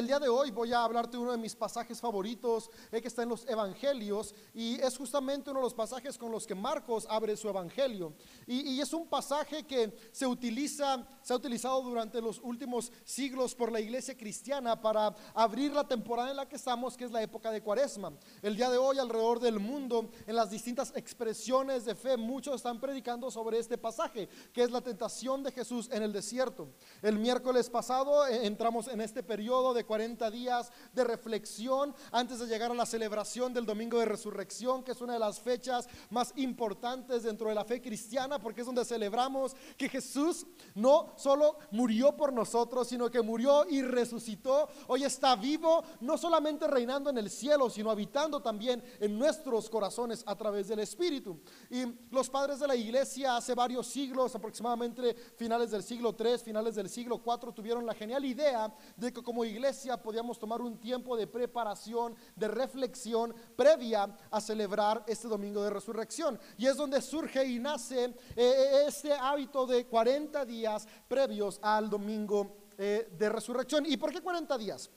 el día de hoy voy a hablarte de uno de mis pasajes favoritos eh, que está en los evangelios y es justamente uno de los pasajes con los que Marcos abre su evangelio. Y, y es un pasaje que se utiliza, se ha utilizado durante los últimos siglos por la iglesia cristiana para abrir la temporada en la que estamos, que es la época de cuaresma. El día de hoy alrededor del mundo, en las distintas expresiones de fe, muchos están predicando sobre este pasaje, que es la tentación de Jesús en el desierto. El miércoles pasado eh, entramos en este periodo de 40 días de reflexión antes de llegar a la celebración del Domingo de Resurrección, que es una de las fechas más importantes dentro de la fe cristiana, porque es donde celebramos que Jesús no solo murió por nosotros, sino que murió y resucitó. Hoy está vivo, no solamente reinando en el cielo, sino habitando también en nuestros corazones a través del Espíritu. Y los padres de la iglesia hace varios siglos, aproximadamente finales del siglo 3, finales del siglo 4, tuvieron la genial idea de que como iglesia podíamos tomar un tiempo de preparación, de reflexión previa a celebrar este domingo de resurrección. Y es donde surge y nace eh, eh, este hábito de 40 días previos al domingo eh, de resurrección. ¿Y por qué 40 días?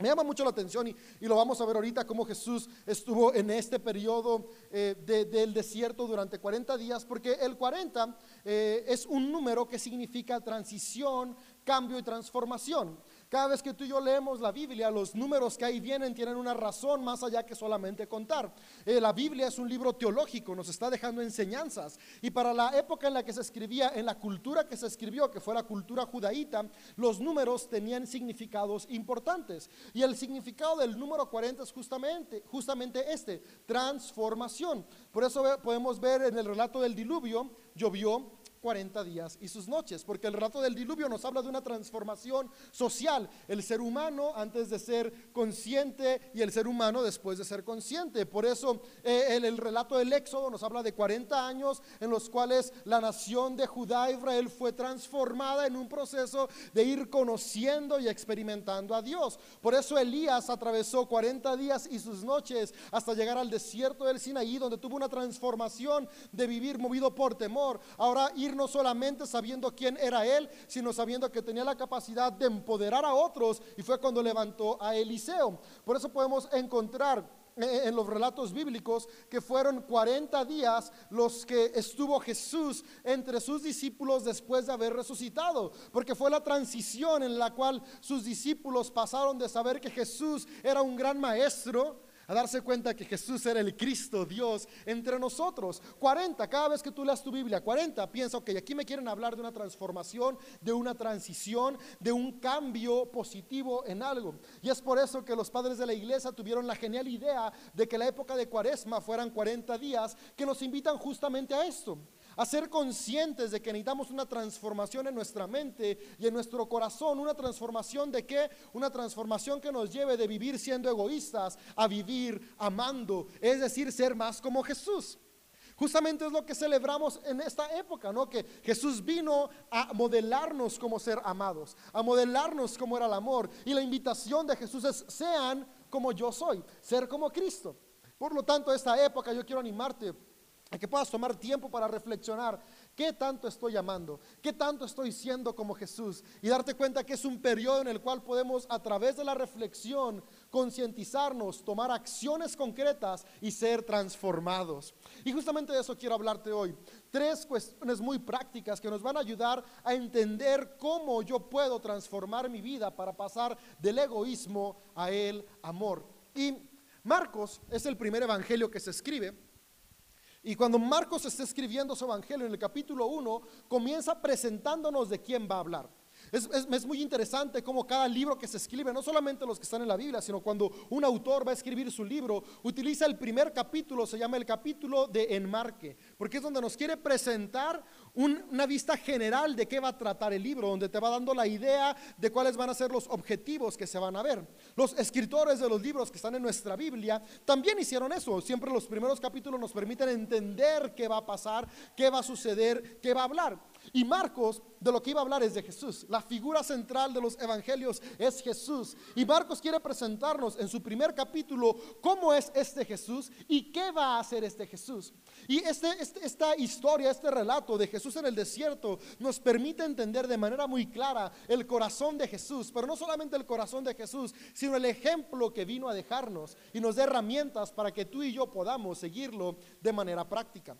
Me llama mucho la atención y, y, lo vamos a ver ahorita cómo Jesús estuvo en este periodo de, del desierto durante 40 días, porque el 40 eh, es un número que significa transición, cambio y transformación. Cada vez que tú y yo leemos la Biblia, los números que ahí vienen tienen una razón más allá que solamente contar. Eh, la Biblia es un libro teológico, nos está dejando enseñanzas. Y para la época en la que se escribía, en la cultura que se escribió, que fue la cultura judaíta, los números tenían significados importantes. Y el significado del número 40 es justamente, justamente este, transformación. Por eso podemos ver en el relato del diluvio, llovió 40 días y sus noches, porque el rato del diluvio nos habla de una transformación social, el ser humano antes de ser consciente y el ser humano después de ser consciente. Por eso eh, el, el, relato del Éxodo nos habla de 40 años en los cuales la nación de Judá, Israel, fue transformada en un proceso de ir conociendo y experimentando a Dios. Por eso Elías atravesó 40 días y sus noches hasta llegar al desierto del Sinaí, donde tuvo una transformación de vivir movido por temor. Ahora no solamente sabiendo quién era él, sino sabiendo que tenía la capacidad de empoderar a otros y fue cuando levantó a Eliseo. Por eso podemos encontrar en los relatos bíblicos que fueron 40 días los que estuvo Jesús entre sus discípulos después de haber resucitado, porque fue la transición en la cual sus discípulos pasaron de saber que Jesús era un gran maestro a darse cuenta que Jesús era el Cristo Dios entre nosotros. 40, cada vez que tú leas tu Biblia, 40, piensa, ok, aquí me quieren hablar de una transformación, de una transición, de un cambio positivo en algo. Y es por eso que los padres de la iglesia tuvieron la genial idea de que la época de cuaresma fueran 40 días que nos invitan justamente a esto a ser conscientes de que necesitamos una transformación en nuestra mente y en nuestro corazón. Una transformación de qué? Una transformación que nos lleve de vivir siendo egoístas a vivir amando, es decir, ser más como Jesús. Justamente es lo que celebramos en esta época, ¿no? Que Jesús vino a modelarnos como ser amados, a modelarnos como era el amor. Y la invitación de Jesús es, sean como yo soy, ser como Cristo. Por lo tanto, esta época yo quiero animarte a que puedas tomar tiempo para reflexionar qué tanto estoy amando, qué tanto estoy siendo como Jesús y darte cuenta que es un periodo en el cual podemos a través de la reflexión concientizarnos, tomar acciones concretas y ser transformados. Y justamente de eso quiero hablarte hoy. Tres cuestiones muy prácticas que nos van a ayudar a entender cómo yo puedo transformar mi vida para pasar del egoísmo a el amor. Y Marcos es el primer evangelio que se escribe. Y cuando Marcos está escribiendo su evangelio en el capítulo 1, comienza presentándonos de quién va a hablar. Es, es, es, muy interesante cómo cada libro que se escribe, no solamente los que están en la Biblia, sino cuando un autor va a escribir su libro, utiliza el primer capítulo, se llama el capítulo de enmarque, porque es donde nos quiere presentar un, una vista general de qué va a tratar el libro, donde te va dando la idea de cuáles van a ser los objetivos que se van a ver. Los escritores de los libros que están en nuestra Biblia también hicieron eso. Siempre los primeros capítulos nos permiten entender qué va a pasar, qué va a suceder, qué va a hablar. Y Marcos de lo que iba a hablar es de Jesús. La figura central de los evangelios es Jesús. Y Marcos quiere presentarnos en su primer capítulo cómo es este Jesús y qué va a hacer este Jesús. Y este, este, esta historia, este relato de Jesús en el desierto nos permite entender de manera muy clara el corazón de Jesús, pero no solamente el corazón de Jesús, sino el ejemplo que vino a dejarnos y nos da herramientas para que tú y yo podamos seguirlo de manera práctica.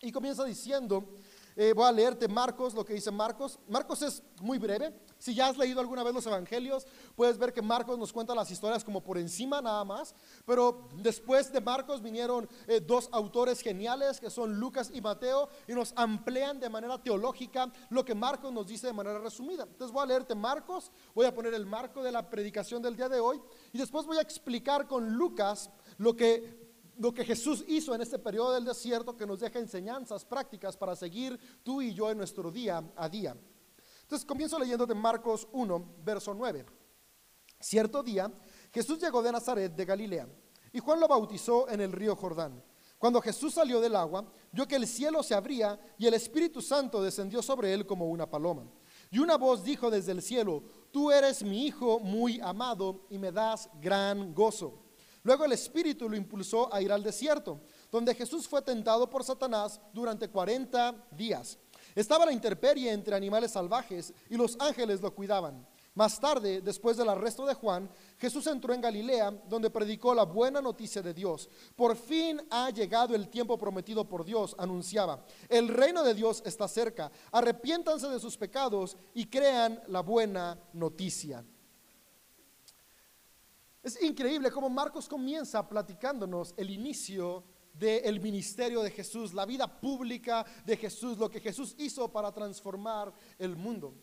Y comienza diciendo, eh, voy a leerte Marcos, lo que dice Marcos. Marcos es muy breve. Si ya has leído alguna vez los evangelios, puedes ver que Marcos nos cuenta las historias como por encima nada más. Pero después de Marcos vinieron eh, dos autores geniales que son Lucas y Mateo y nos amplían de manera teológica lo que Marcos nos dice de manera resumida. Entonces voy a leerte Marcos, voy a poner el marco de la predicación del día de hoy y después voy a explicar con Lucas lo que lo que Jesús hizo en este periodo del desierto que nos deja enseñanzas prácticas para seguir tú y yo en nuestro día a día. Entonces comienzo leyendo de Marcos 1, verso 9. Cierto día, Jesús llegó de Nazaret de Galilea y Juan lo bautizó en el río Jordán. Cuando Jesús salió del agua, vio que el cielo se abría y el Espíritu Santo descendió sobre él como una paloma. Y una voz dijo desde el cielo, tú eres mi Hijo muy amado y me das gran gozo. Luego el Espíritu lo impulsó a ir al desierto, donde Jesús fue tentado por Satanás durante 40 días. Estaba la intemperie entre animales salvajes y los ángeles lo cuidaban. Más tarde, después del arresto de Juan, Jesús entró en Galilea, donde predicó la buena noticia de Dios. Por fin ha llegado el tiempo prometido por Dios, anunciaba. El reino de Dios está cerca. Arrepiéntanse de sus pecados y crean la buena noticia. Es increíble cómo Marcos comienza platicándonos el inicio del ministerio de Jesús, la vida pública de Jesús, lo que Jesús hizo para transformar el mundo.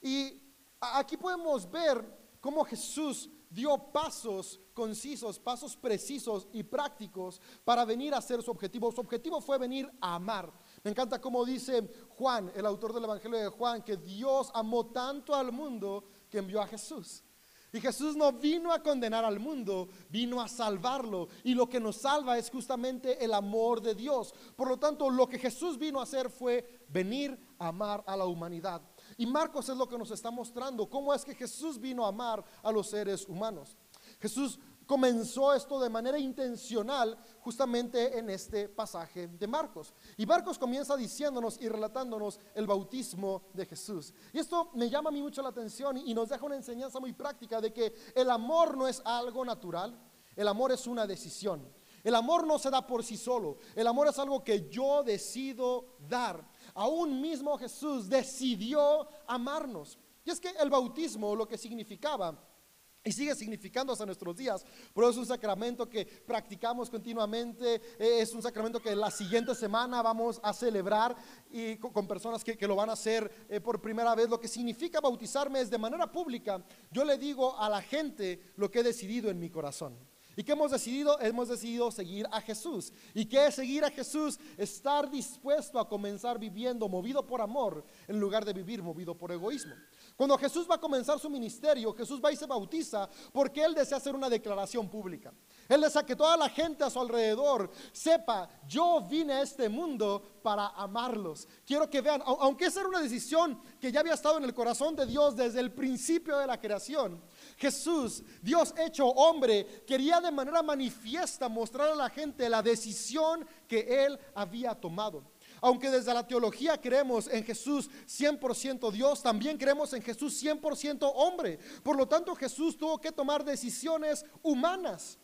Y aquí podemos ver cómo Jesús dio pasos concisos, pasos precisos y prácticos para venir a hacer su objetivo. Su objetivo fue venir a amar. Me encanta cómo dice Juan, el autor del Evangelio de Juan, que Dios amó tanto al mundo que envió a Jesús. Y Jesús no vino a condenar al mundo, vino a salvarlo. Y lo que nos salva es justamente el amor de Dios. Por lo tanto, lo que Jesús vino a hacer fue venir a amar a la humanidad. Y Marcos es lo que nos está mostrando, cómo es que Jesús vino a amar a los seres humanos. Jesús comenzó esto de manera intencional justamente en este pasaje de Marcos. Y Marcos comienza diciéndonos y relatándonos el bautismo de Jesús. Y esto me llama a mí mucho la atención y nos deja una enseñanza muy práctica de que el amor no es algo natural, el amor es una decisión. El amor no se da por sí solo, el amor es algo que yo decido dar. Aún mismo Jesús decidió amarnos. Y es que el bautismo lo que significaba y sigue significando hasta nuestros días. Pero es un sacramento que practicamos continuamente. Eh, es un sacramento que la siguiente semana vamos a celebrar y con, personas que, lo van a hacer eh, por primera vez. Lo que significa bautizarme es de manera pública. Yo le digo a la gente lo que he decidido en mi corazón. ¿Y qué hemos decidido? Hemos decidido seguir a Jesús. ¿Y qué es seguir a Jesús? Estar dispuesto a comenzar viviendo movido por amor en lugar de vivir movido por egoísmo. Cuando Jesús va a comenzar su ministerio, Jesús va y se bautiza porque Él desea hacer una declaración pública. Él desea que toda la gente a su alrededor sepa, yo vine a este mundo para amarlos. Quiero que vean, aunque esa era una decisión que ya había estado en el corazón de Dios desde el principio de la creación, Jesús, Dios hecho hombre, quería de manera manifiesta mostrar a la gente la decisión que Él había tomado. Aunque desde la teología creemos en Jesús 100% Dios, también creemos en Jesús 100% hombre. Por lo tanto, Jesús tuvo que tomar decisiones humanas.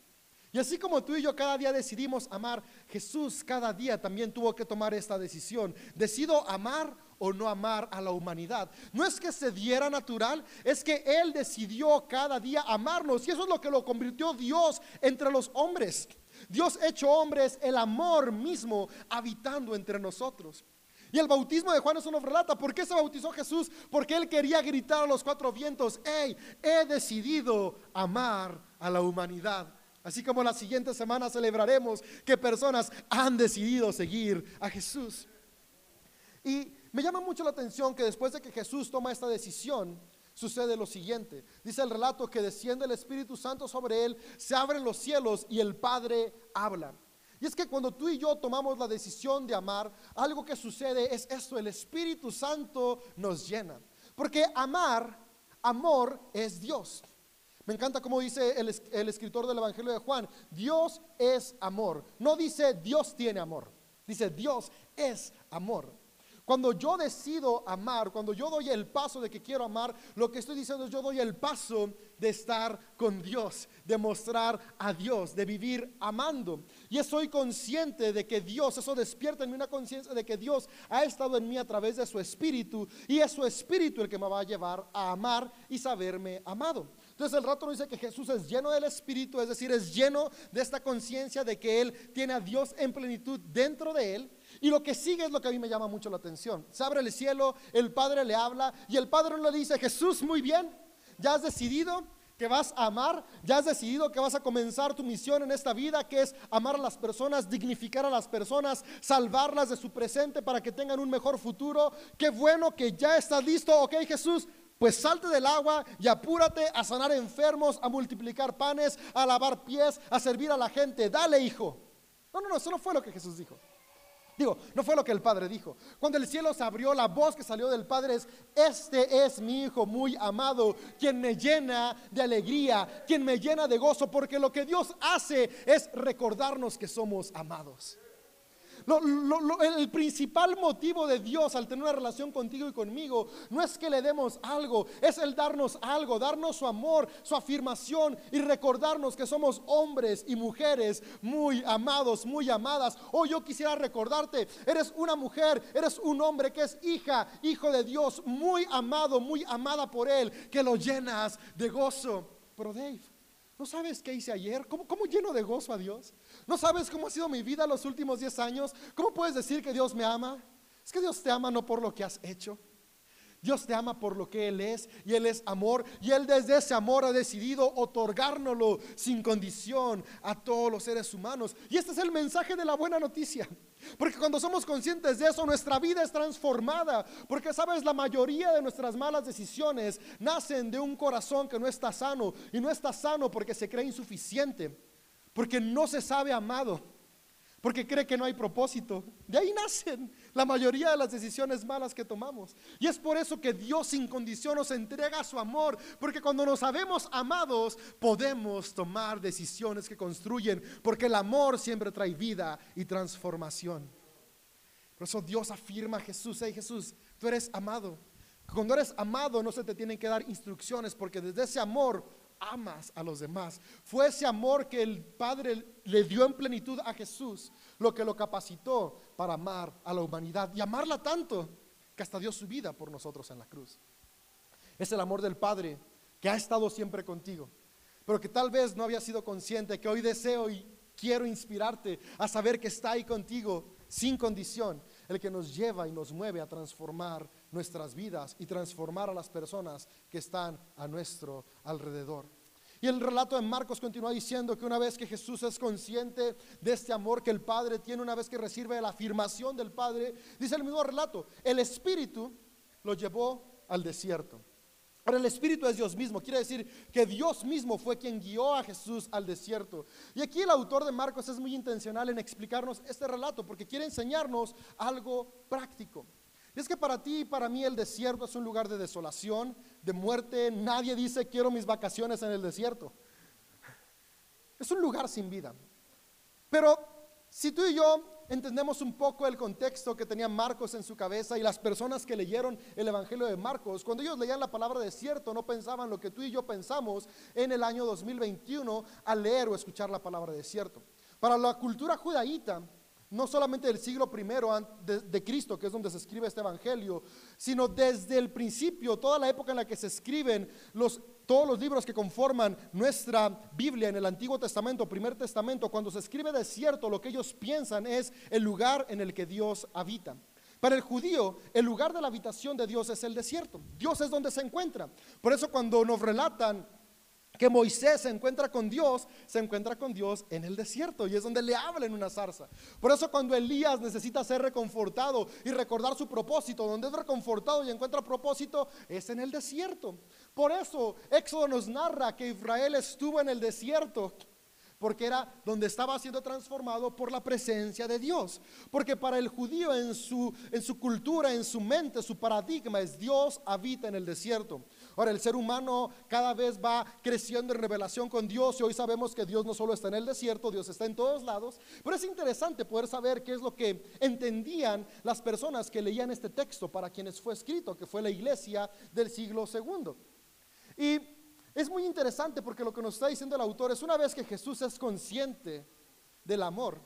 Y así como tú y yo cada día decidimos amar, Jesús cada día también tuvo que tomar esta decisión. Decido amar o no amar a la humanidad. No es que se diera natural, es que Él decidió cada día amarnos. Y eso es lo que lo convirtió Dios entre los hombres. Dios hecho hombre es el amor mismo habitando entre nosotros. Y el bautismo de Juan eso nos relata. ¿Por qué se bautizó Jesús? Porque él quería gritar a los cuatro vientos, hey, he decidido amar a la humanidad. Así como la siguiente semana celebraremos que personas han decidido seguir a Jesús. Y me llama mucho la atención que después de que Jesús toma esta decisión, sucede lo siguiente. Dice el relato que desciende el Espíritu Santo sobre él, se abren los cielos y el Padre habla. Y es que cuando tú y yo tomamos la decisión de amar, algo que sucede es esto, el Espíritu Santo nos llena. Porque amar, amor es Dios. Me encanta como dice el, el, escritor del Evangelio de Juan, Dios es amor. No dice Dios tiene amor, dice Dios es amor. Cuando yo decido amar, cuando yo doy el paso de que quiero amar, lo que estoy diciendo es yo doy el paso de estar con Dios, de mostrar a Dios, de vivir amando. Y estoy consciente de que Dios, eso despierta en mí una conciencia de que Dios ha estado en mí a través de su espíritu y es su espíritu el que me va a llevar a amar y saberme amado. Entonces el rato nos dice que Jesús es lleno del espíritu, es decir, es lleno de esta conciencia de que Él tiene a Dios en plenitud dentro de Él y lo que sigue es lo que a mí me llama mucho la atención. Se abre el cielo, el Padre le habla y el Padre le dice, Jesús, muy bien, ya has decidido que vas a amar, ya has decidido que vas a comenzar tu misión en esta vida, que es amar a las personas, dignificar a las personas, salvarlas de su presente para que tengan un mejor futuro. Qué bueno que ya estás listo, ok Jesús, pues salte del agua y apúrate a sanar enfermos, a multiplicar panes, a lavar pies, a servir a la gente. Dale, hijo. No, no, no, eso no fue lo que Jesús dijo. Digo, no fue lo que el Padre dijo. Cuando el cielo se abrió, la voz que salió del Padre es, este es mi Hijo muy amado, quien me llena de alegría, quien me llena de gozo, porque lo que Dios hace es recordarnos que somos amados el principal motivo de Dios al tener una relación contigo y conmigo no es que le demos algo, es el darnos algo, darnos su amor, su afirmación y recordarnos que somos hombres y mujeres muy amados, muy amadas. Hoy yo quisiera recordarte, eres una mujer, eres un hombre que es hija, hijo de Dios, muy amado, muy amada por Él, que lo llenas de gozo. Pero Dave, ¿no sabes qué hice ayer? ¿Cómo, cómo lleno de gozo a Dios? ¿No sabes cómo ha sido mi vida los últimos 10 años? ¿Cómo puedes decir que Dios me ama? Es que Dios te ama no por lo que has hecho. Dios te ama por lo que Él es y Él es amor y Él desde ese amor ha decidido otorgárnoslo sin condición a todos los seres humanos. Y este es el mensaje de la buena noticia. Porque cuando somos conscientes de eso, nuestra vida es transformada. Porque sabes, la mayoría de nuestras malas decisiones nacen de un corazón que no está sano y no está sano porque se cree insuficiente porque no se sabe amado, porque cree que no hay propósito. De ahí nacen la mayoría de las decisiones malas que tomamos. Y es por eso que Dios sin condición nos entrega su amor, porque cuando nos sabemos amados podemos tomar decisiones que construyen, porque el amor siempre trae vida y transformación. Por eso Dios afirma a Jesús, hey Jesús, tú eres amado. Cuando eres amado no se te tienen que dar instrucciones, porque desde ese amor amas a los demás. Fue ese amor que el Padre le dio en plenitud a Jesús lo que lo capacitó para amar a la humanidad y amarla tanto que hasta dio su vida por nosotros en la cruz. Es el amor del Padre que ha estado siempre contigo, pero que tal vez no había sido consciente, que hoy deseo y quiero inspirarte a saber que está ahí contigo sin condición, el que nos lleva y nos mueve a transformar nuestras vidas y transformar a las personas que están a nuestro alrededor. Y el relato de Marcos continúa diciendo que una vez que Jesús es consciente de este amor que el Padre tiene, una vez que recibe la afirmación del Padre, dice el mismo relato, el Espíritu lo llevó al desierto. Ahora el Espíritu es Dios mismo, quiere decir que Dios mismo fue quien guió a Jesús al desierto. Y aquí el autor de Marcos es muy intencional en explicarnos este relato porque quiere enseñarnos algo práctico. Y es que para ti y para mí el desierto es un lugar de desolación, de muerte. Nadie dice quiero mis vacaciones en el desierto. Es un lugar sin vida. Pero si tú y yo entendemos un poco el contexto que tenía Marcos en su cabeza y las personas que leyeron el Evangelio de Marcos, cuando ellos leían la palabra desierto, no pensaban lo que tú y yo pensamos en el año 2021 al leer o escuchar la palabra desierto. Para la cultura judaíta, no solamente del siglo primero de, Cristo, que es donde se escribe este evangelio, sino desde el principio, toda la época en la que se escriben los, todos los libros que conforman nuestra Biblia en el Antiguo Testamento, Primer Testamento, cuando se escribe desierto, lo que ellos piensan es el lugar en el que Dios habita. Para el judío, el lugar de la habitación de Dios es el desierto. Dios es donde se encuentra. Por eso cuando nos relatan que Moisés se encuentra con Dios, se encuentra con Dios en el desierto y es donde le habla en una zarza. Por eso cuando Elías necesita ser reconfortado y recordar su propósito, donde es reconfortado y encuentra propósito, es en el desierto. Por eso Éxodo nos narra que Israel estuvo en el desierto porque era donde estaba siendo transformado por la presencia de Dios. Porque para el judío en su, en su cultura, en su mente, su paradigma es Dios habita en el desierto. Ahora, el ser humano cada vez va creciendo en revelación con Dios y hoy sabemos que Dios no solo está en el desierto, Dios está en todos lados. Pero es interesante poder saber qué es lo que entendían las personas que leían este texto para quienes fue escrito, que fue la iglesia del siglo segundo. Y es muy interesante porque lo que nos está diciendo el autor es una vez que Jesús es consciente del amor,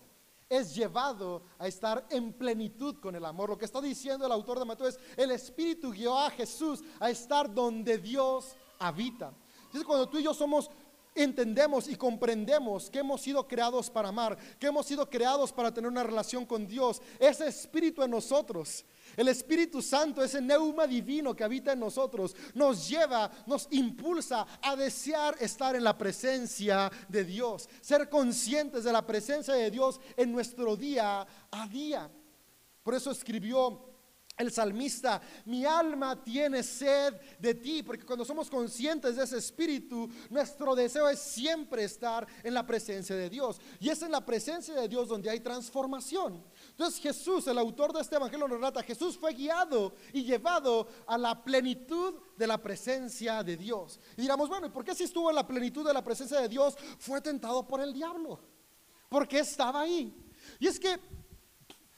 es llevado a estar en plenitud con el amor. Lo que está diciendo el autor de Mateo es, el Espíritu guió a Jesús a estar donde Dios habita. Entonces cuando tú y yo somos entendemos y comprendemos que hemos sido creados para amar, que hemos sido creados para tener una relación con Dios, ese espíritu en nosotros el Espíritu Santo, ese neuma divino que habita en nosotros, nos lleva, nos impulsa a desear estar en la presencia de Dios, ser conscientes de la presencia de Dios en nuestro día a día. Por eso escribió el salmista, mi alma tiene sed de ti, porque cuando somos conscientes de ese espíritu, nuestro deseo es siempre estar en la presencia de Dios. Y es en la presencia de Dios donde hay transformación. Entonces Jesús, el autor de este evangelio nos relata, Jesús fue guiado y llevado a la plenitud de la presencia de Dios. Y diramos, bueno, ¿y por qué si estuvo en la plenitud de la presencia de Dios fue tentado por el diablo? Porque estaba ahí. Y es que eh,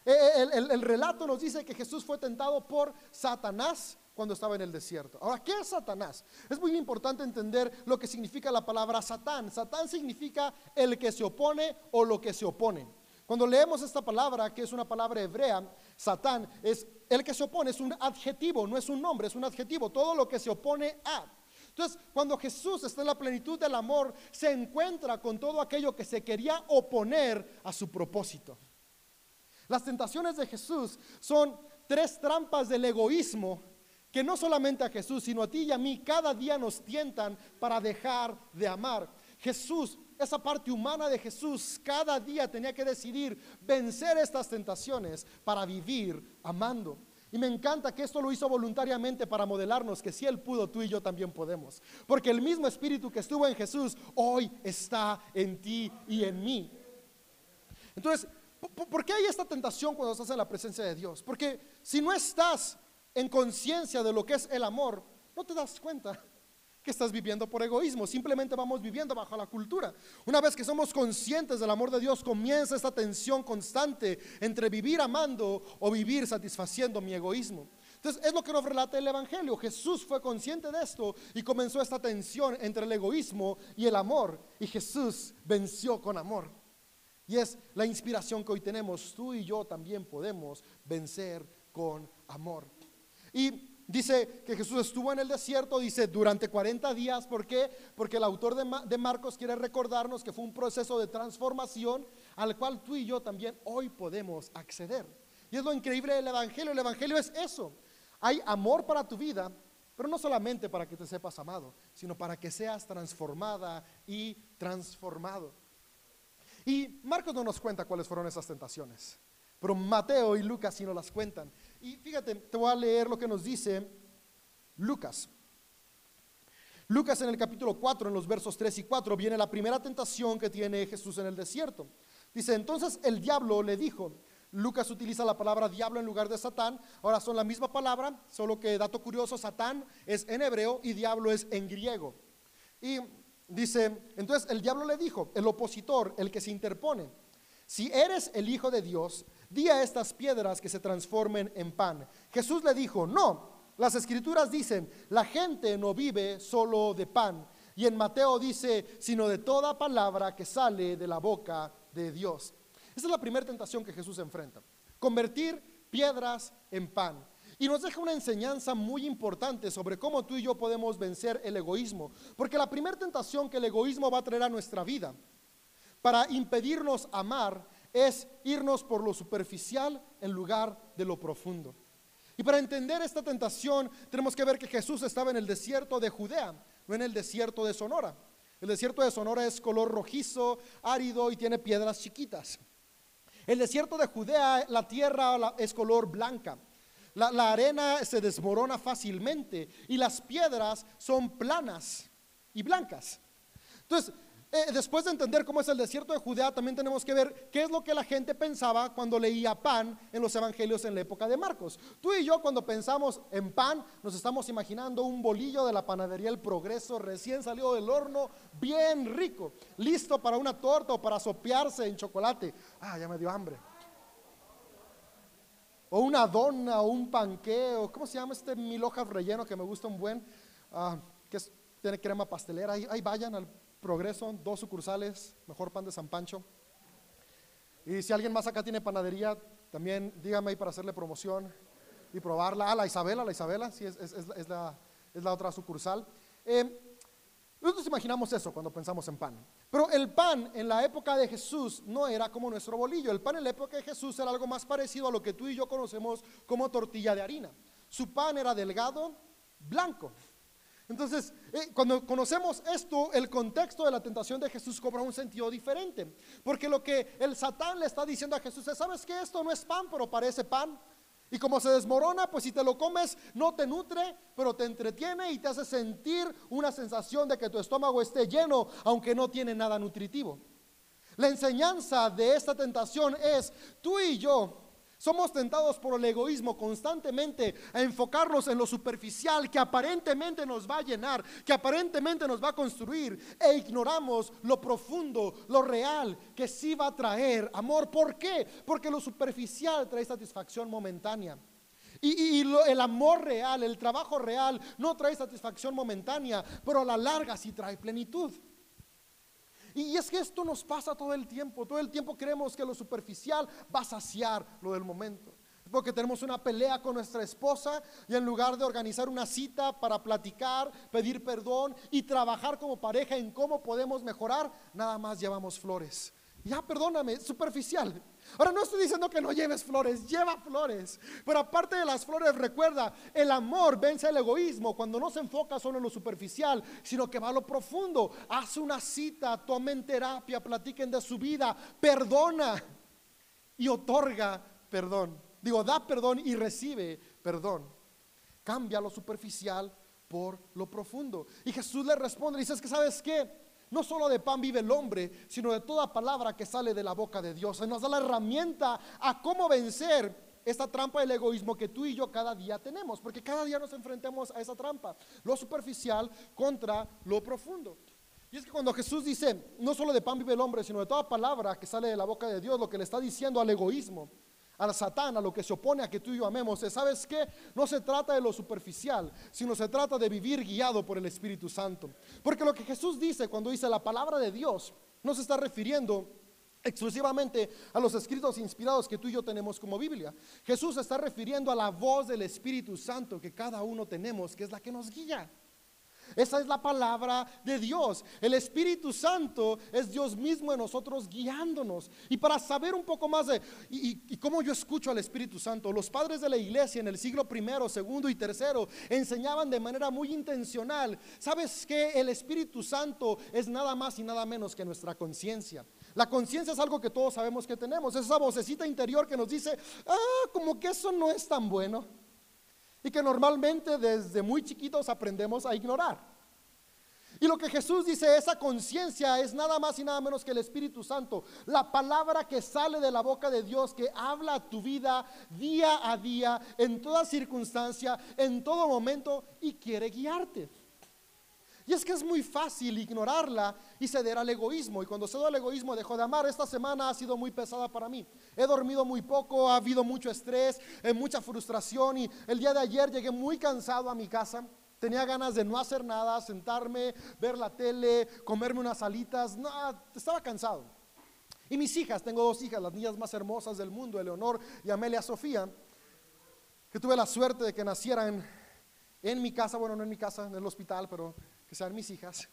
eh, el, relato nos dice que Jesús fue tentado por Satanás cuando estaba en el desierto. Ahora, ¿qué es Satanás? Es muy importante entender lo que significa la palabra Satán. Satán significa el que se opone o lo que se opone. Cuando leemos esta palabra, que es una palabra hebrea, Satán es el que se opone, es un adjetivo, no es un nombre, es un adjetivo, todo lo que se opone a. Entonces, cuando Jesús está en la plenitud del amor, se encuentra con todo aquello que se quería oponer a su propósito. Las tentaciones de Jesús son tres trampas del egoísmo que no solamente a Jesús, sino a ti y a mí cada día nos tientan para dejar de amar. Jesús, esa parte humana de Jesús, cada día tenía que decidir vencer estas tentaciones para vivir amando. Y me encanta que esto lo hizo voluntariamente para modelarnos que si Él pudo, tú y yo también podemos. Porque el mismo Espíritu que estuvo en Jesús hoy está en ti y en mí. Entonces, ¿Por qué hay esta tentación cuando estás en la presencia de Dios? Porque si no estás en conciencia de lo que es el amor, no te das cuenta que estás viviendo por egoísmo, simplemente vamos viviendo bajo la cultura. Una vez que somos conscientes del amor de Dios, comienza esta tensión constante entre vivir amando o vivir satisfaciendo mi egoísmo. Entonces es lo que nos relata el Evangelio. Jesús fue consciente de esto y comenzó esta tensión entre el egoísmo y el amor. Y Jesús venció con amor. Y es la inspiración que hoy tenemos. Tú y yo también podemos vencer con amor. Y dice que Jesús estuvo en el desierto, dice durante 40 días. ¿Por qué? Porque el autor de, Marcos quiere recordarnos que fue un proceso de transformación al cual tú y yo también hoy podemos acceder. Y es lo increíble del Evangelio. El Evangelio es eso. Hay amor para tu vida, pero no solamente para que te sepas amado, sino para que seas transformada y transformado. Y Marcos no nos cuenta cuáles fueron esas tentaciones, pero Mateo y Lucas sí nos las cuentan. Y fíjate, te voy a leer lo que nos dice Lucas. Lucas en el capítulo 4, en los versos 3 y 4, viene la primera tentación que tiene Jesús en el desierto. Dice, entonces el diablo le dijo, Lucas utiliza la palabra diablo en lugar de Satán, ahora son la misma palabra, solo que dato curioso, Satán es en hebreo y diablo es en griego. Y Dice, entonces el diablo le dijo, el opositor, el que se interpone, si eres el Hijo de Dios, di a estas piedras que se transformen en pan. Jesús le dijo, no, las escrituras dicen, la gente no vive solo de pan. Y en Mateo dice, sino de toda palabra que sale de la boca de Dios. Esa es la primera tentación que Jesús enfrenta, convertir piedras en pan. Y nos deja una enseñanza muy importante sobre cómo tú y yo podemos vencer el egoísmo. Porque la primera tentación que el egoísmo va a traer a nuestra vida para impedirnos amar es irnos por lo superficial en lugar de lo profundo. Y para entender esta tentación tenemos que ver que Jesús estaba en el desierto de Judea, no en el desierto de Sonora. El desierto de Sonora es color rojizo, árido y tiene piedras chiquitas. El desierto de Judea, la tierra es color blanca. La, arena se desmorona fácilmente y las piedras son planas y blancas. Entonces, eh, después de entender cómo es el desierto de Judea, también tenemos que ver qué es lo que la gente pensaba cuando leía pan en los evangelios en la época de Marcos. Tú y yo cuando pensamos en pan, nos estamos imaginando un bolillo de la panadería El Progreso recién salido del horno, bien rico, listo para una torta o para sopearse en chocolate. Ah, ya me dio hambre. O una dona o un panqueo, ¿cómo se llama este mil hojas relleno que me gusta un buen? Ah, que tiene crema pastelera. ahí vayan al Progreso, dos sucursales, mejor pan de San Pancho. Y si alguien más acá tiene panadería, también dígame ahí para hacerle promoción y probarla. Ah, la Isabela, la Isabela, sí, es, es, la, otra sucursal. Eh, nosotros imaginamos eso cuando pensamos en pan. Pero el pan en la época de Jesús no era como nuestro bolillo. El pan en la época de Jesús era algo más parecido a lo que tú y yo conocemos como tortilla de harina. Su pan era delgado, blanco. Entonces, eh, cuando conocemos esto, el contexto de la tentación de Jesús cobra un sentido diferente. Porque lo que el Satán le está diciendo a Jesús es, ¿sabes que esto no es pan, pero parece pan? Y como se desmorona, pues si te lo comes, no te nutre, pero te entretiene y te hace sentir una sensación de que tu estómago esté lleno, aunque no tiene nada nutritivo. La enseñanza de esta tentación es, tú y yo somos tentados por el egoísmo constantemente a enfocarnos en lo superficial que aparentemente nos va a llenar, que aparentemente nos va a construir e ignoramos lo profundo, lo real que sí va a traer amor. ¿Por qué? Porque lo superficial trae satisfacción momentánea. Y, el amor real, el trabajo real, no trae satisfacción momentánea, pero a la larga sí trae plenitud. Y es que esto nos pasa todo el tiempo. Todo el tiempo creemos que lo superficial va a saciar lo del momento. Porque tenemos una pelea con nuestra esposa y en lugar de organizar una cita para platicar, pedir perdón y trabajar como pareja en cómo podemos mejorar, nada más llevamos flores. Ya, perdóname, superficial. Ahora no estoy diciendo que no lleves flores, lleva flores. Pero aparte de las flores, recuerda, el amor vence el egoísmo cuando no se enfoca solo en lo superficial, sino que va a lo profundo. Haz una cita, tomen terapia, platiquen de su vida, perdona y otorga perdón. Digo, da perdón y recibe perdón. Cambia lo superficial por lo profundo. Y Jesús le responde, dice, es que sabes qué? No solo de pan vive el hombre, sino de toda palabra que sale de la boca de Dios. nos da la herramienta a cómo vencer esta trampa del egoísmo que tú y yo cada día tenemos, porque cada día nos enfrentamos a esa trampa, lo superficial contra lo profundo. Y es que cuando Jesús dice, no solo de pan vive el hombre, sino de toda palabra que sale de la boca de Dios, lo que le está diciendo al egoísmo al Satán, a lo que se opone a que tú y yo amemos, ¿sabes qué? No se trata de lo superficial, sino se trata de vivir guiado por el Espíritu Santo. Porque lo que Jesús dice cuando dice la palabra de Dios, no se está refiriendo exclusivamente a los escritos inspirados que tú y yo tenemos como Biblia. Jesús está refiriendo a la voz del Espíritu Santo que cada uno tenemos, que es la que nos guía. Esa es la palabra de Dios. El Espíritu Santo es Dios mismo en nosotros guiándonos. Y para saber un poco más de y, cómo yo escucho al Espíritu Santo, los padres de la iglesia en el siglo primero, segundo y tercero enseñaban de manera muy intencional. ¿Sabes que El Espíritu Santo es nada más y nada menos que nuestra conciencia. La conciencia es algo que todos sabemos que tenemos. Es esa vocecita interior que nos dice, ah, como que eso no es tan bueno y que normalmente desde muy chiquitos aprendemos a ignorar. Y lo que Jesús dice, esa conciencia es nada más y nada menos que el Espíritu Santo, la palabra que sale de la boca de Dios, que habla a tu vida día a día, en toda circunstancia, en todo momento, y quiere guiarte. Y es que es muy fácil ignorarla y ceder al egoísmo. Y cuando cedo al egoísmo dejo de amar. Esta semana ha sido muy pesada para mí. He dormido muy poco, ha habido mucho estrés, eh, mucha frustración. Y el día de ayer llegué muy cansado a mi casa. Tenía ganas de no hacer nada, sentarme, ver la tele, comerme unas alitas. No, estaba cansado. Y mis hijas, tengo dos hijas, las niñas más hermosas del mundo, Eleonor y Amelia Sofía, que tuve la suerte de que nacieran en mi casa, bueno, no en mi casa, en el hospital, pero que sean mis hijas.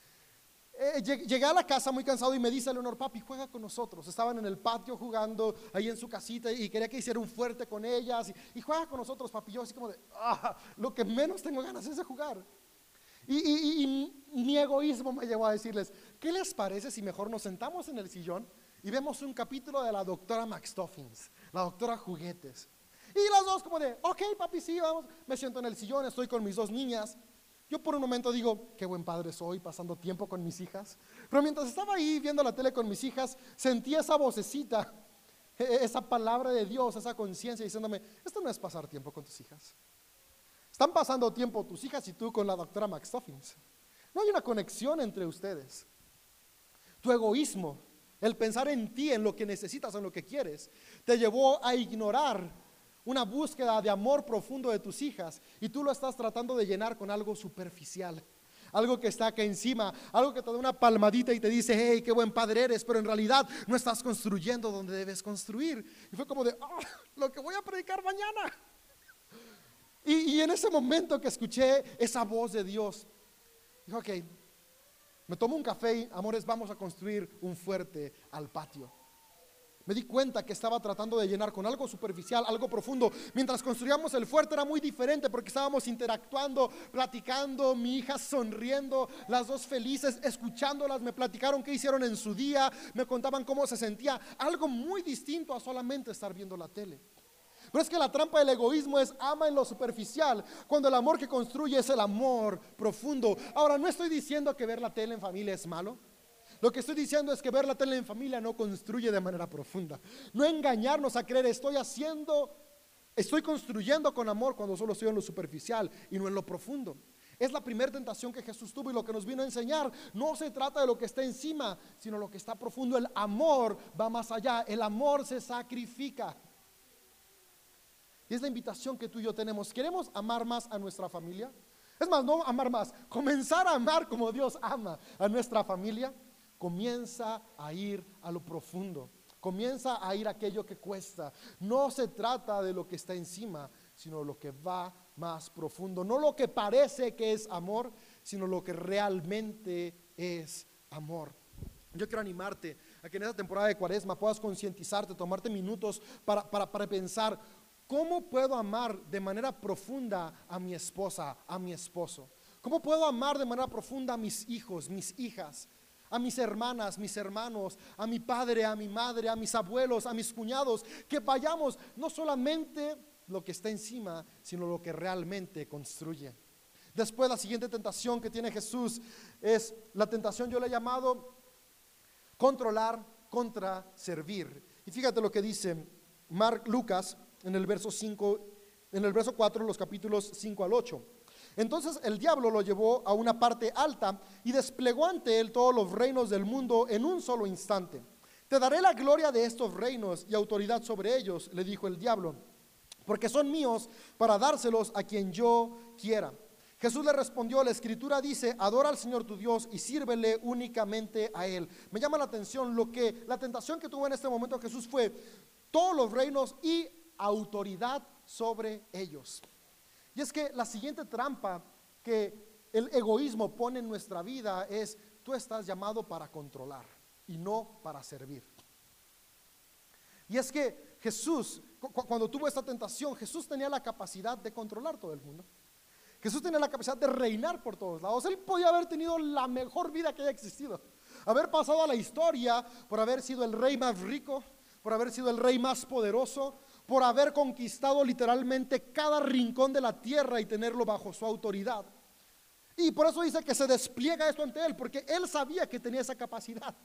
Eh, llegué a la casa muy cansado y me dice Leonor, papi, juega con nosotros. Estaban en el patio jugando ahí en su casita y quería que hiciera un fuerte con ellas. Y, juega con nosotros, papi. Yo así como de, ah, lo que menos tengo ganas es de jugar. Y, y, mi egoísmo me llevó a decirles, ¿qué les parece si mejor nos sentamos en el sillón y vemos un capítulo de la doctora McStuffins, la doctora Juguetes? Y las dos como de, ok, papi, sí, vamos. Me siento en el sillón, estoy con mis dos niñas. Yo por un momento digo, qué buen padre soy pasando tiempo con mis hijas. Pero mientras estaba ahí viendo la tele con mis hijas, sentí esa vocecita, e-, e-, esa palabra de Dios, esa conciencia diciéndome, esto no es pasar tiempo con tus hijas. Están pasando tiempo tus hijas y tú con la doctora McStuffins. No hay una conexión entre ustedes. Tu egoísmo, el pensar en ti, en lo que necesitas, en lo que quieres, te llevó a ignorar una búsqueda de amor profundo de tus hijas y tú lo estás tratando de llenar con algo superficial. Algo que está acá encima, algo que te da una palmadita y te dice, hey, qué buen padre eres, pero en realidad no estás construyendo donde debes construir. Y fue como de, oh, lo que voy a predicar mañana. Y, y en ese momento que escuché esa voz de Dios, dijo, ok, me tomo un café amores, vamos a construir un fuerte al patio. Me di cuenta que estaba tratando de llenar con algo superficial, algo profundo. Mientras construíamos el fuerte era muy diferente porque estábamos interactuando, platicando, mi hija sonriendo, las dos felices, escuchándolas, me platicaron qué hicieron en su día, me contaban cómo se sentía. Algo muy distinto a solamente estar viendo la tele. Pero es que la trampa del egoísmo es ama en lo superficial, cuando el amor que construye es el amor profundo. Ahora, no estoy diciendo que ver la tele en familia es malo. Lo que estoy diciendo es que ver la tele en familia no construye de manera profunda. No engañarnos a creer, estoy haciendo, estoy construyendo con amor cuando solo estoy en lo superficial y no en lo profundo. Es la primera tentación que Jesús tuvo y lo que nos vino a enseñar. No se trata de lo que está encima, sino lo que está profundo. El amor va más allá. El amor se sacrifica. Y es la invitación que tú y yo tenemos. ¿Queremos amar más a nuestra familia? Es más, no amar más, comenzar a amar como Dios ama a nuestra familia comienza a ir a lo profundo, comienza a ir aquello que cuesta. No se trata de lo que está encima, sino lo que va más profundo. No lo que parece que es amor, sino lo que realmente es amor. Yo quiero animarte a que en esta temporada de cuaresma puedas concientizarte, tomarte minutos para, para, para pensar, ¿cómo puedo amar de manera profunda a mi esposa, a mi esposo? ¿Cómo puedo amar de manera profunda a mis hijos, mis hijas? A mis hermanas, mis hermanos, a mi padre, a mi madre, a mis abuelos, a mis cuñados, que vayamos no solamente lo que está encima, sino lo que realmente construye. Después la siguiente tentación que tiene Jesús es la tentación yo le he llamado controlar contra servir. Y fíjate lo que dice Mark Lucas en el verso 5 en el verso 4 los capítulos 5 al 8. Entonces el diablo lo llevó a una parte alta y desplegó ante él todos los reinos del mundo en un solo instante. Te daré la gloria de estos reinos y autoridad sobre ellos, le dijo el diablo, porque son míos para dárselos a quien yo quiera. Jesús le respondió, la escritura dice, adora al Señor tu Dios y sírvele únicamente a Él. Me llama la atención lo que la tentación que tuvo en este momento Jesús fue todos los reinos y autoridad sobre ellos. Y es que la siguiente trampa que el egoísmo pone en nuestra vida es, tú estás llamado para controlar y no para servir. Y es que Jesús, cuando tuvo esta tentación, Jesús tenía la capacidad de controlar todo el mundo. Jesús tenía la capacidad de reinar por todos lados. Él podía haber tenido la mejor vida que haya existido. Haber pasado a la historia por haber sido el rey más rico, por haber sido el rey más poderoso, por haber conquistado literalmente cada rincón de la tierra y tenerlo bajo su autoridad. Y por eso dice que se despliega esto ante él, porque él sabía que tenía esa capacidad.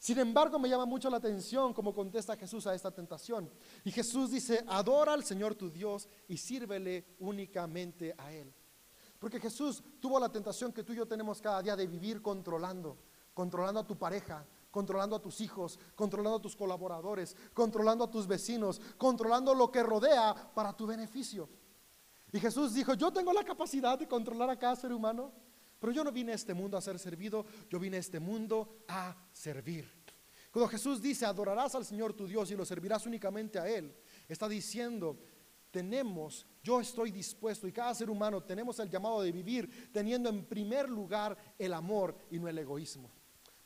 Sin embargo, me llama mucho la atención cómo contesta Jesús a esta tentación. Y Jesús dice, adora al Señor tu Dios y sírvele únicamente a Él. Porque Jesús tuvo la tentación que tú y yo tenemos cada día de vivir controlando, controlando a tu pareja, controlando a tus hijos, controlando a tus colaboradores, controlando a tus vecinos, controlando lo que rodea para tu beneficio. Y Jesús dijo, yo tengo la capacidad de controlar a cada ser humano, pero yo no vine a este mundo a ser servido, yo vine a este mundo a servir. Cuando Jesús dice, adorarás al Señor tu Dios y lo servirás únicamente a Él, está diciendo, tenemos, yo estoy dispuesto y cada ser humano tenemos el llamado de vivir teniendo en primer lugar el amor y no el egoísmo.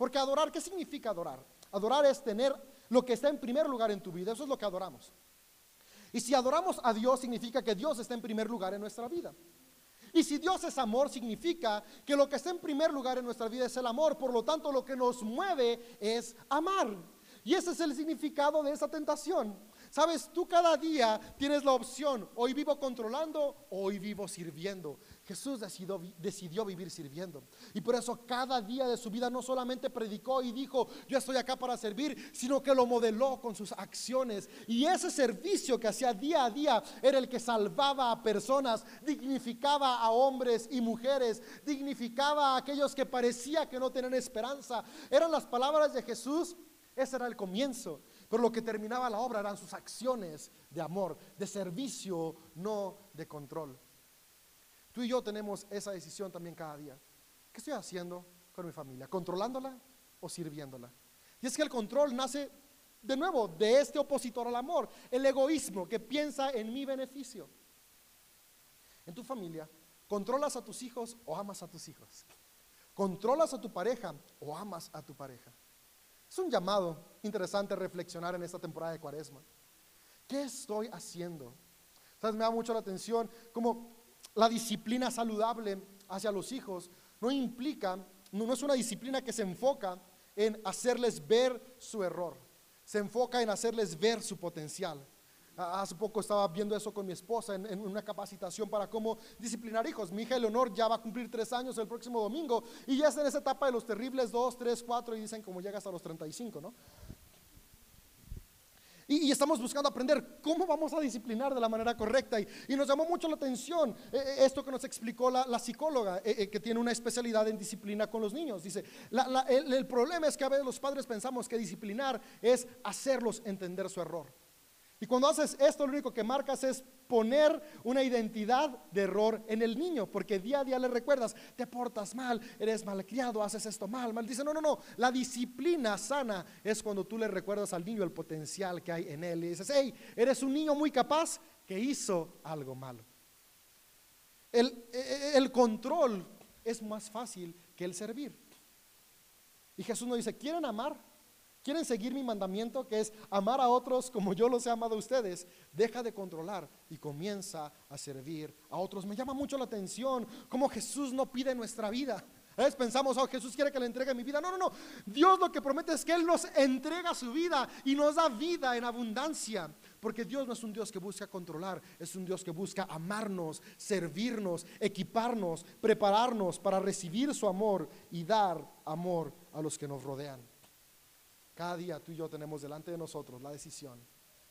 Porque adorar, ¿qué significa adorar? Adorar es tener lo que está en primer lugar en tu vida. Eso es lo que adoramos. Y si adoramos a Dios, significa que Dios está en primer lugar en nuestra vida. Y si Dios es amor, significa que lo que está en primer lugar en nuestra vida es el amor. Por lo tanto, lo que nos mueve es amar. Y ese es el significado de esa tentación. Sabes, tú cada día tienes la opción, hoy vivo controlando, hoy vivo sirviendo. Jesús decidió, decidió vivir sirviendo. Y por eso cada día de su vida no solamente predicó y dijo, yo estoy acá para servir, sino que lo modeló con sus acciones. Y ese servicio que hacía día a día era el que salvaba a personas, dignificaba a hombres y mujeres, dignificaba a aquellos que parecía que no tenían esperanza. Eran las palabras de Jesús, ese era el comienzo. Pero lo que terminaba la obra eran sus acciones de amor, de servicio, no de control. Tú y yo tenemos esa decisión también cada día. ¿Qué estoy haciendo con mi familia? ¿Controlándola o sirviéndola? Y es que el control nace de nuevo de este opositor al amor, el egoísmo que piensa en mi beneficio. En tu familia, ¿controlas a tus hijos o amas a tus hijos? ¿Controlas a tu pareja o amas a tu pareja? Es un llamado interesante reflexionar en esta temporada de cuaresma. ¿Qué estoy haciendo? ¿Sabes? Me da mucho la atención como la disciplina saludable hacia los hijos no implica, no, es una disciplina que se enfoca en hacerles ver su error, se enfoca en hacerles ver su potencial. Hace poco estaba viendo eso con mi esposa en, en una capacitación para cómo disciplinar hijos. Mi hija Eleonor ya va a cumplir tres años el próximo domingo y ya está en esa etapa de los terribles dos, tres, cuatro y dicen como llega hasta los 35, ¿no? Y, estamos buscando aprender cómo vamos a disciplinar de la manera correcta. Y, y nos llamó mucho la atención eh, eh, esto que nos explicó la, la psicóloga, eh, que tiene una especialidad en disciplina con los niños. Dice, el, el problema es que a veces los padres pensamos que disciplinar es hacerlos entender su error. Y cuando haces esto, lo único que marcas es poner una identidad de error en el niño, porque día a día le recuerdas, te portas mal, eres malcriado, haces esto mal, mal. Dice, no, no, no, la disciplina sana es cuando tú le recuerdas al niño el potencial que hay en él y dices, hey, eres un niño muy capaz que hizo algo malo. El, eh, el control es más fácil que el servir. Y Jesús nos dice, ¿quieren amar? ¿Quieren seguir mi mandamiento que es amar a otros como yo los he amado a ustedes? Deja de controlar y comienza a servir a otros. Me llama mucho la atención cómo Jesús no pide nuestra vida. A veces pensamos, oh, Jesús quiere que le entregue mi vida. No, no, no. Dios lo que promete es que Él nos entrega su vida y nos da vida en abundancia. Porque Dios no es un Dios que busca controlar, es un Dios que busca amarnos, servirnos, equiparnos, prepararnos para recibir su amor y dar amor a los que nos rodean. Cada día tú y yo tenemos delante de nosotros la decisión.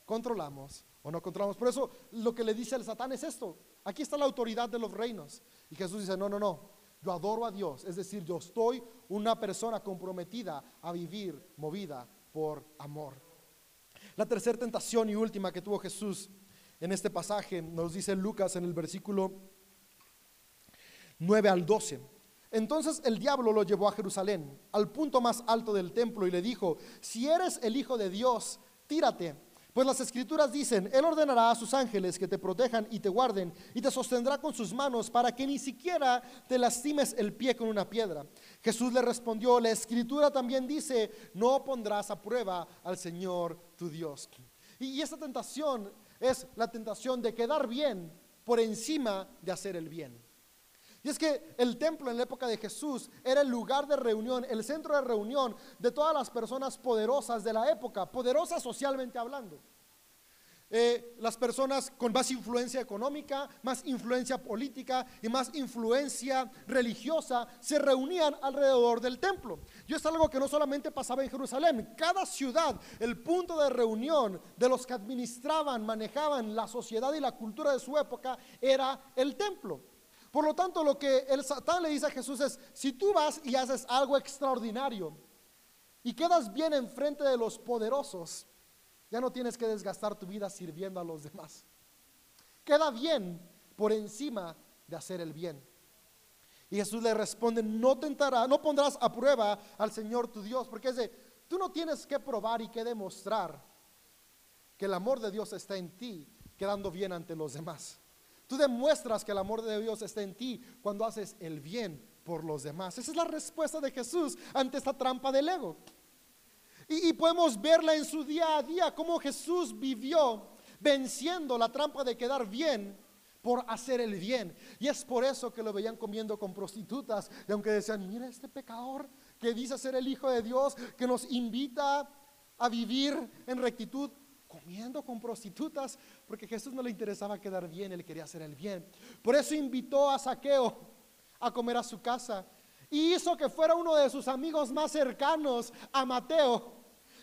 ¿Controlamos o no controlamos? Por eso lo que le dice el Satán es esto. Aquí está la autoridad de los reinos. Y Jesús dice, no, no, no. Yo adoro a Dios. Es decir, yo estoy una persona comprometida a vivir movida por amor. La tercera tentación y última que tuvo Jesús en este pasaje nos dice Lucas en el versículo 9 al 12. Entonces el diablo lo llevó a Jerusalén, al punto más alto del templo, y le dijo, si eres el Hijo de Dios, tírate. Pues las escrituras dicen, Él ordenará a sus ángeles que te protejan y te guarden, y te sostendrá con sus manos para que ni siquiera te lastimes el pie con una piedra. Jesús le respondió, la escritura también dice, no pondrás a prueba al Señor tu Dios. Y, esta tentación es la tentación de quedar bien por encima de hacer el bien. Y es que el templo en la época de Jesús era el lugar de reunión, el centro de reunión de todas las personas poderosas de la época, poderosas socialmente hablando. Eh, las personas con más influencia económica, más influencia política y más influencia religiosa se reunían alrededor del templo. Y es algo que no solamente pasaba en Jerusalén, cada ciudad, el punto de reunión de los que administraban, manejaban la sociedad y la cultura de su época era el templo. Por lo tanto, lo que el Satán le dice a Jesús es, si tú vas y haces algo extraordinario y quedas bien enfrente de los poderosos, ya no tienes que desgastar tu vida sirviendo a los demás. Queda bien por encima de hacer el bien. Y Jesús le responde, no tentará, no pondrás a prueba al Señor tu Dios, porque es de, tú no tienes que probar y que demostrar que el amor de Dios está en ti, quedando bien ante los demás. Tú demuestras que el amor de Dios está en ti cuando haces el bien por los demás. Esa es la respuesta de Jesús ante esta trampa del ego. Y, y podemos verla en su día a día, cómo Jesús vivió venciendo la trampa de quedar bien por hacer el bien. Y es por eso que lo veían comiendo con prostitutas. Y aunque decían, mira este pecador que dice ser el Hijo de Dios, que nos invita a vivir en rectitud, comiendo con prostitutas, porque Jesús no le interesaba quedar bien, él quería hacer el bien. Por eso invitó a Saqueo a comer a su casa y hizo que fuera uno de sus amigos más cercanos, a Mateo,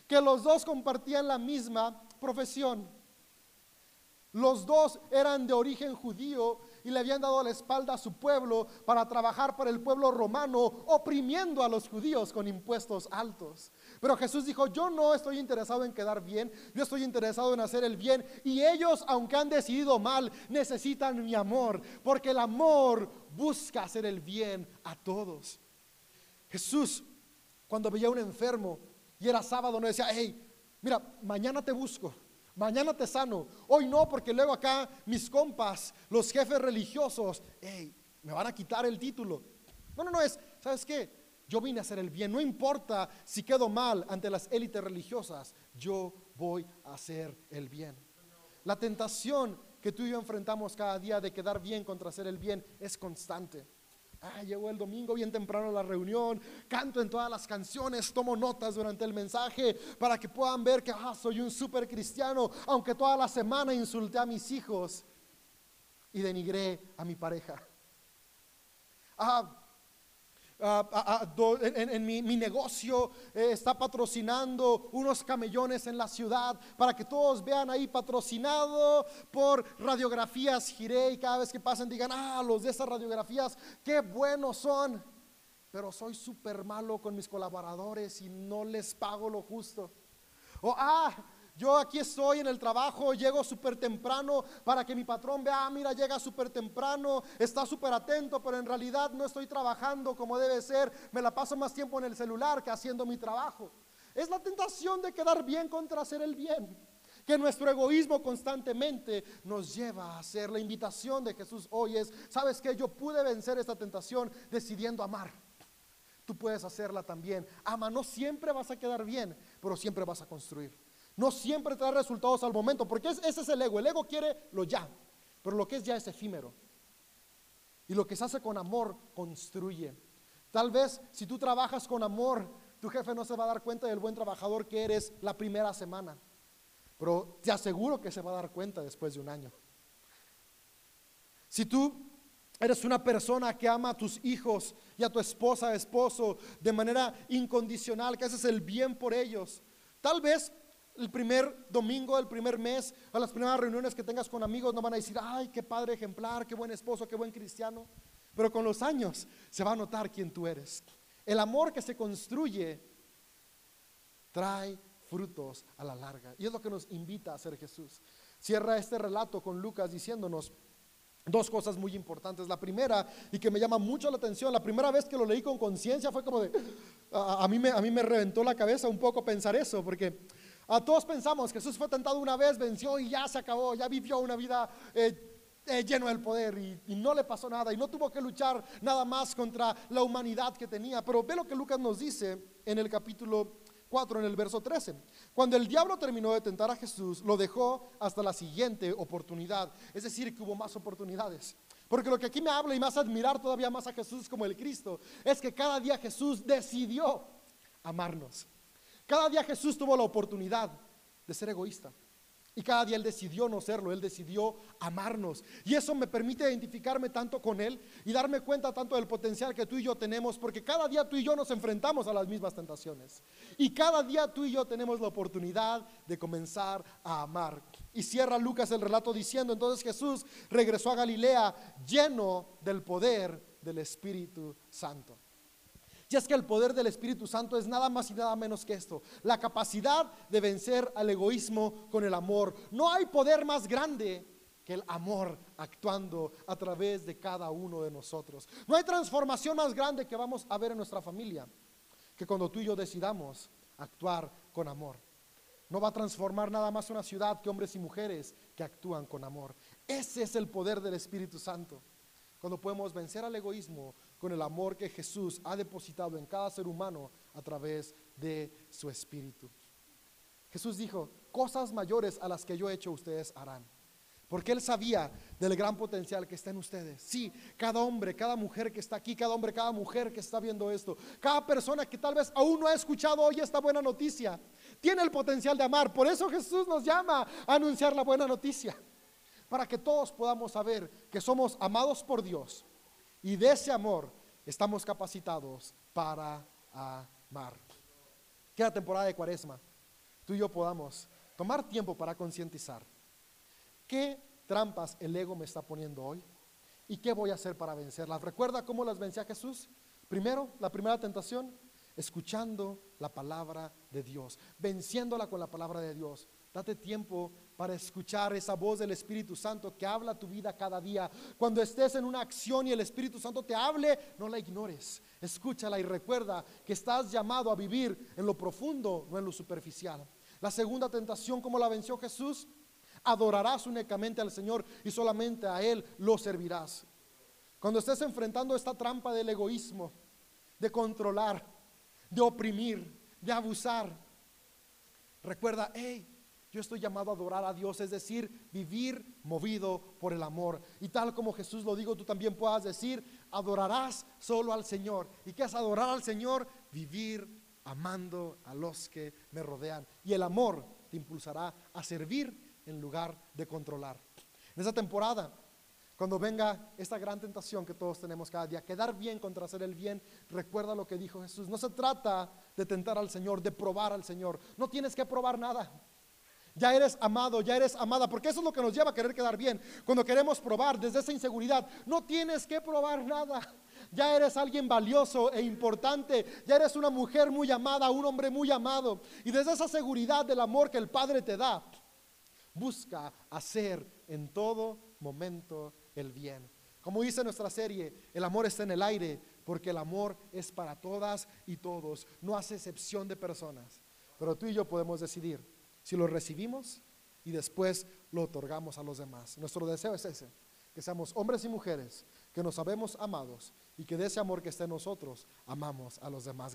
que los dos compartían la misma profesión. Los dos eran de origen judío y le habían dado la espalda a su pueblo para trabajar para el pueblo romano, oprimiendo a los judíos con impuestos altos. Pero Jesús dijo, yo no estoy interesado en quedar bien, yo estoy interesado en hacer el bien. Y ellos, aunque han decidido mal, necesitan mi amor, porque el amor busca hacer el bien a todos. Jesús, cuando veía a un enfermo y era sábado, no decía, hey, mira, mañana te busco mañana te sano, hoy no, porque luego acá mis compas, los jefes religiosos, hey, me van a quitar el título. No, no, no es, ¿sabes qué? Yo vine a hacer el bien, no importa si quedo mal ante las élites religiosas, yo voy a hacer el bien. La tentación que tú y yo enfrentamos cada día de quedar bien contra hacer el bien es constante. Ah, llegó el domingo bien temprano a la reunión, canto en todas las canciones, tomo notas durante el mensaje para que puedan ver que ah, soy un super cristiano, aunque toda la semana insulté a mis hijos y denigré a mi pareja. Ah, En, mi, negocio eh, está patrocinando unos camellones en la ciudad para que todos vean ahí patrocinado por radiografías Giré y cada vez que pasen digan, ah, los de esas radiografías, qué buenos son. Pero soy súper malo con mis colaboradores y no les pago lo justo. O, ah, yo aquí estoy en el trabajo, llego súper temprano para que mi patrón vea, ah, mira, llega súper temprano, está súper atento, pero en realidad no estoy trabajando como debe ser, me la paso más tiempo en el celular que haciendo mi trabajo. Es la tentación de quedar bien contra hacer el bien. Que nuestro egoísmo constantemente nos lleva a hacer. La invitación de Jesús hoy es, ¿sabes que Yo pude vencer esta tentación decidiendo amar. Tú puedes hacerla también. Ama, no siempre vas a quedar bien, pero siempre vas a construir. No siempre trae resultados al momento, porque ese es el ego. El ego quiere lo ya, pero lo que es ya es efímero. Y lo que se hace con amor construye. Tal vez si tú trabajas con amor, tu jefe no se va a dar cuenta del buen trabajador que eres la primera semana, pero te aseguro que se va a dar cuenta después de un año. Si tú eres una persona que ama a tus hijos y a tu esposa, esposo, de manera incondicional, que haces el bien por ellos, tal vez el primer domingo del primer mes, a las primeras reuniones que tengas con amigos, no van a decir, ay, qué padre ejemplar, qué buen esposo, qué buen cristiano. Pero con los años se va a notar quién tú eres. El amor que se construye trae frutos a la larga. Y es lo que nos invita a hacer Jesús. Cierra este relato con Lucas diciéndonos dos cosas muy importantes. La primera, y que me llama mucho la atención, la primera vez que lo leí con conciencia fue como de, a, mí me, a mí me reventó la cabeza un poco pensar eso, porque a todos pensamos, Jesús fue tentado una vez, venció y ya se acabó, ya vivió una vida eh, eh, lleno del poder y, no le pasó nada y no tuvo que luchar nada más contra la humanidad que tenía. Pero ve lo que Lucas nos dice en el capítulo 4, en el verso 13. Cuando el diablo terminó de tentar a Jesús, lo dejó hasta la siguiente oportunidad. Es decir, que hubo más oportunidades. Porque lo que aquí me habla y más admirar todavía más a Jesús como el Cristo es que cada día Jesús decidió amarnos. Cada día Jesús tuvo la oportunidad de ser egoísta. Y cada día Él decidió no serlo, Él decidió amarnos. Y eso me permite identificarme tanto con Él y darme cuenta tanto del potencial que tú y yo tenemos, porque cada día tú y yo nos enfrentamos a las mismas tentaciones. Y cada día tú y yo tenemos la oportunidad de comenzar a amar. Y cierra Lucas el relato diciendo, entonces Jesús regresó a Galilea lleno del poder del Espíritu Santo. Y es que el poder del Espíritu Santo es nada más y nada menos que esto, la capacidad de vencer al egoísmo con el amor. No hay poder más grande que el amor actuando a través de cada uno de nosotros. No hay transformación más grande que vamos a ver en nuestra familia que cuando tú y yo decidamos actuar con amor. No va a transformar nada más una ciudad que hombres y mujeres que actúan con amor. Ese es el poder del Espíritu Santo. Cuando podemos vencer al egoísmo con el amor que Jesús ha depositado en cada ser humano a través de su Espíritu. Jesús dijo, cosas mayores a las que yo he hecho ustedes harán. Porque Él sabía del gran potencial que está en ustedes. Sí, cada hombre, cada mujer que está aquí, cada hombre, cada mujer que está viendo esto, cada persona que tal vez aún no ha escuchado hoy esta buena noticia, tiene el potencial de amar. Por eso Jesús nos llama a anunciar la buena noticia. Para que todos podamos saber que somos amados por Dios y de ese amor estamos capacitados para amar. Queda temporada de cuaresma. Tú y yo podamos tomar tiempo para concientizar ¿Qué trampas el ego me está poniendo hoy? ¿Y qué voy a hacer para vencerlas? ¿Recuerda cómo las vencía Jesús? Primero, la primera tentación, escuchando la palabra de Dios, venciéndola con la palabra de Dios. Date tiempo para escuchar esa voz del Espíritu Santo que habla tu vida cada día. Cuando estés en una acción y el Espíritu Santo te hable, no la ignores. Escúchala y recuerda que estás llamado a vivir en lo profundo, no en lo superficial. La segunda tentación, ¿cómo la venció Jesús? adorarás únicamente al Señor y solamente a Él lo servirás. Cuando estés enfrentando esta trampa del egoísmo, de controlar, de oprimir, de abusar, recuerda, hey, yo estoy llamado a adorar a Dios, es decir, vivir movido por el amor. Y tal como Jesús lo digo, tú también puedas decir, adorarás solo al Señor. ¿Y qué es adorar al Señor? Vivir amando a los que me rodean. Y el amor te impulsará a servir en lugar de controlar. En esa temporada, cuando venga esta gran tentación que todos tenemos cada día, quedar bien contra hacer el bien, recuerda lo que dijo Jesús. No se trata de tentar al Señor, de probar al Señor. No tienes que probar nada. Ya eres amado, ya eres amada, porque eso es lo que nos lleva a querer quedar bien. Cuando queremos probar desde esa inseguridad, no tienes que probar nada. Ya eres alguien valioso e importante, ya eres una mujer muy amada, un hombre muy amado. Y desde esa seguridad del amor que el Padre te da, busca hacer en todo momento el bien. Como dice nuestra serie, el amor está en el aire porque el amor es para todas y todos, no hace excepción de personas. Pero tú y yo podemos decidir si lo recibimos y después lo otorgamos a los demás. Nuestro deseo es ese, que seamos hombres y mujeres, que nos sabemos amados y que de ese amor que está en nosotros amamos a los demás.